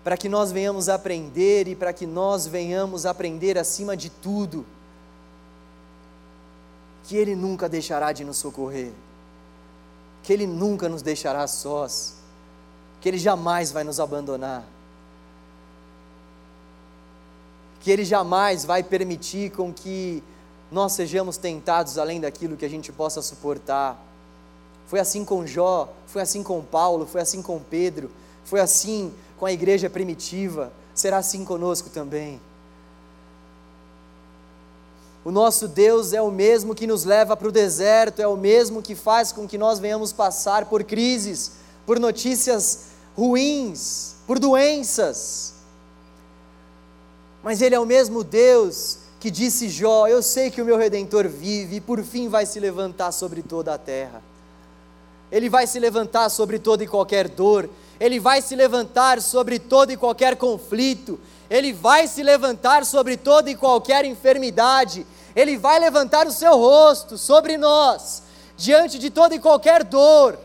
para que nós venhamos aprender e para que nós venhamos aprender acima de tudo que Ele nunca deixará de nos socorrer, que Ele nunca nos deixará sós que Ele jamais vai nos abandonar, que Ele jamais vai permitir com que nós sejamos tentados além daquilo que a gente possa suportar. Foi assim com Jó, foi assim com Paulo, foi assim com Pedro, foi assim com a igreja primitiva, será assim conosco também. O nosso Deus é o mesmo que nos leva para o deserto, é o mesmo que faz com que nós venhamos passar por crises, por notícias ruins, por doenças. Mas Ele é o mesmo Deus que disse Jó: Eu sei que o meu redentor vive e por fim vai se levantar sobre toda a terra. Ele vai se levantar sobre toda e qualquer dor, ele vai se levantar sobre todo e qualquer conflito, ele vai se levantar sobre toda e qualquer enfermidade, ele vai levantar o seu rosto sobre nós, diante de toda e qualquer dor,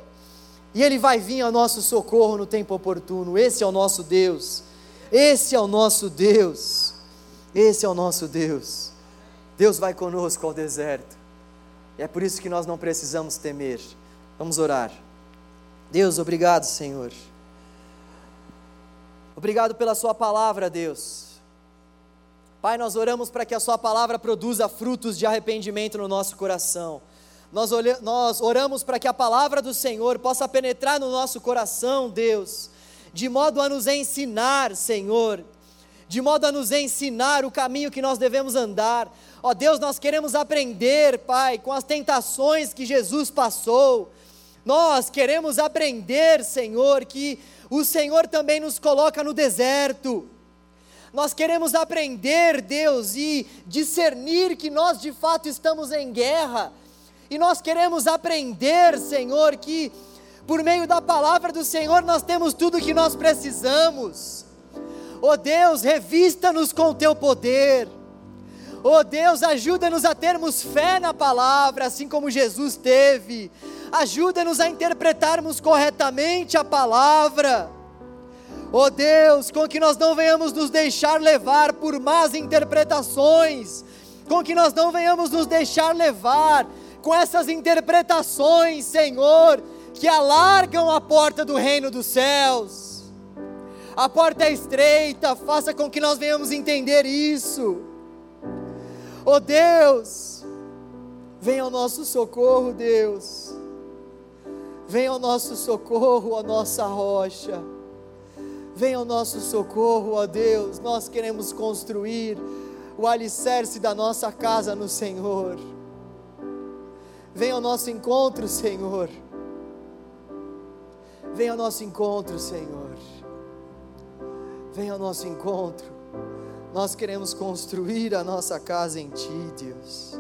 e ele vai vir ao nosso socorro no tempo oportuno. Esse é o nosso Deus, esse é o nosso Deus, esse é o nosso Deus. Deus vai conosco ao deserto, e é por isso que nós não precisamos temer. Vamos orar. Deus, obrigado, Senhor. Obrigado pela Sua palavra, Deus. Pai, nós oramos para que a Sua palavra produza frutos de arrependimento no nosso coração. Nós, nós oramos para que a palavra do Senhor possa penetrar no nosso coração, Deus, de modo a nos ensinar, Senhor, de modo a nos ensinar o caminho que nós devemos andar. Ó Deus, nós queremos aprender, Pai, com as tentações que Jesus passou nós queremos aprender, Senhor, que o Senhor também nos coloca no deserto. Nós queremos aprender, Deus, e discernir que nós de fato estamos em guerra. E nós queremos aprender, Senhor, que por meio da palavra do Senhor nós temos tudo o que nós precisamos. Oh Deus, revista-nos com o teu poder. Oh Deus, ajuda-nos a termos fé na palavra, assim como Jesus teve ajuda-nos a interpretarmos corretamente a palavra. Oh Deus, com que nós não venhamos nos deixar levar por más interpretações, com que nós não venhamos nos deixar levar com essas interpretações, Senhor, que alargam a porta do reino dos céus. A porta é estreita, faça com que nós venhamos entender isso. Oh Deus, venha ao nosso socorro, Deus. Venha ao nosso socorro, a nossa rocha. Venha ao nosso socorro, ó Deus. Nós queremos construir o alicerce da nossa casa no Senhor. Venha ao nosso encontro, Senhor. Venha ao nosso encontro, Senhor. Venha ao nosso encontro. Nós queremos construir a nossa casa em Ti, Deus.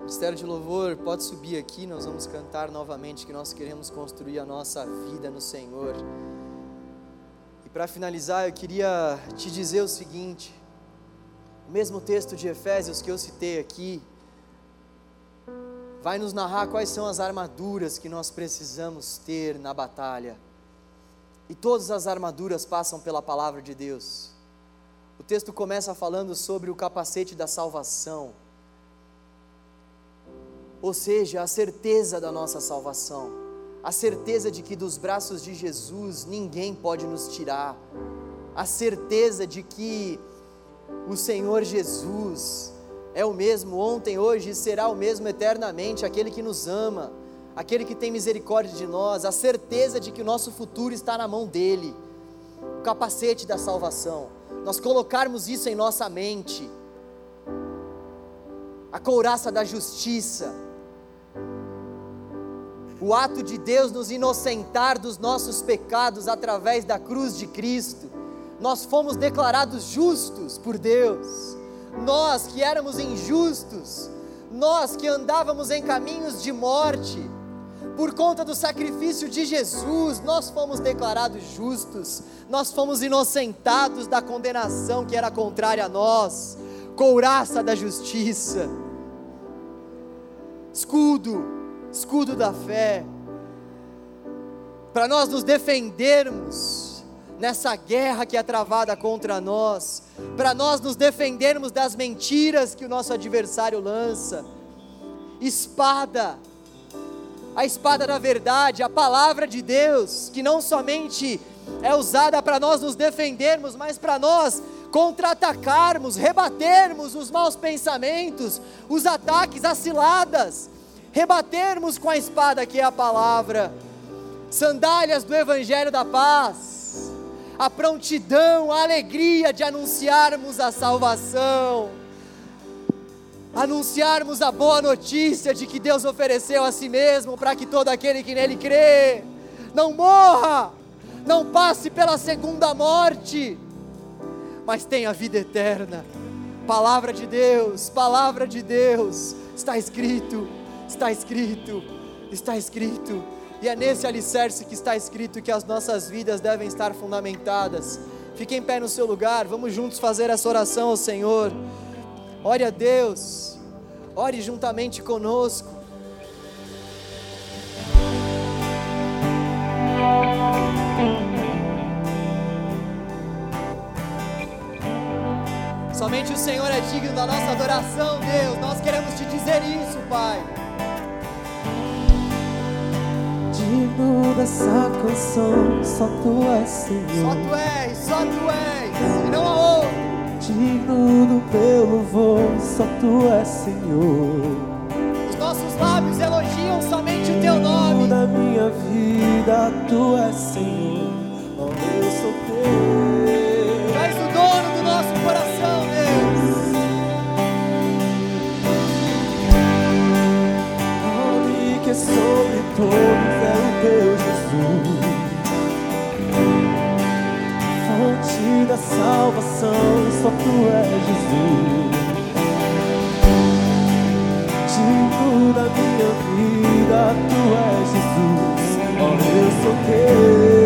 Ministério de Louvor, pode subir aqui, nós vamos cantar novamente que nós queremos construir a nossa vida no Senhor. Para finalizar, eu queria te dizer o seguinte: o mesmo texto de Efésios que eu citei aqui, vai nos narrar quais são as armaduras que nós precisamos ter na batalha. E todas as armaduras passam pela palavra de Deus. O texto começa falando sobre o capacete da salvação ou seja, a certeza da nossa salvação, a certeza de que dos braços de Jesus ninguém pode nos tirar, a certeza de que o Senhor Jesus é o mesmo ontem, hoje e será o mesmo eternamente, aquele que nos ama, aquele que tem misericórdia de nós, a certeza de que o nosso futuro está na mão dEle, o capacete da salvação, nós colocarmos isso em nossa mente, a couraça da justiça, o ato de Deus nos inocentar dos nossos pecados através da cruz de Cristo, nós fomos declarados justos por Deus. Nós que éramos injustos, nós que andávamos em caminhos de morte, por conta do sacrifício de Jesus, nós fomos declarados justos, nós fomos inocentados da condenação que era contrária a nós, couraça da justiça, escudo escudo da fé, para nós nos defendermos nessa guerra que é travada contra nós, para nós nos defendermos das mentiras que o nosso adversário lança. Espada, a espada da verdade, a palavra de Deus, que não somente é usada para nós nos defendermos, mas para nós contra-atacarmos, rebatermos os maus pensamentos, os ataques, as ciladas, rebatermos com a espada que é a palavra, sandálias do Evangelho da paz, a prontidão, a alegria de anunciarmos a salvação, anunciarmos a boa notícia de que Deus ofereceu a si mesmo para que todo aquele que nele crê não morra, não passe pela segunda morte, mas tem a vida eterna. Palavra de Deus, palavra de Deus, está escrito, está escrito, está escrito. E é nesse alicerce que está escrito que as nossas vidas devem estar fundamentadas. Fique em pé no seu lugar, vamos juntos fazer essa oração ao Senhor. Ore a Deus, ore juntamente conosco. Somente o Senhor é digno da nossa adoração, Deus. Nós queremos te dizer isso, Pai. Digno dessa canção, só tu és, Senhor. Só tu és, só tu és, e não há outro. Digno do teu louvor, só tu és, Senhor. Os nossos lábios elogiam somente o teu nome. Na minha vida, tu és, Senhor. Oh, eu sou teu. Tu és o dono do nosso coração, Deus. Nome que é sobre todos teu Jesus. Fonte da salvação, só tu és Jesus. Digno da minha vida, tu és Jesus. Oh, eu sou teu.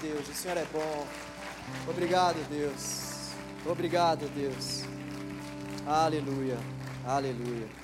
Deus. O Senhor é bom. Obrigado, Deus. Obrigado, Deus. Aleluia. Aleluia.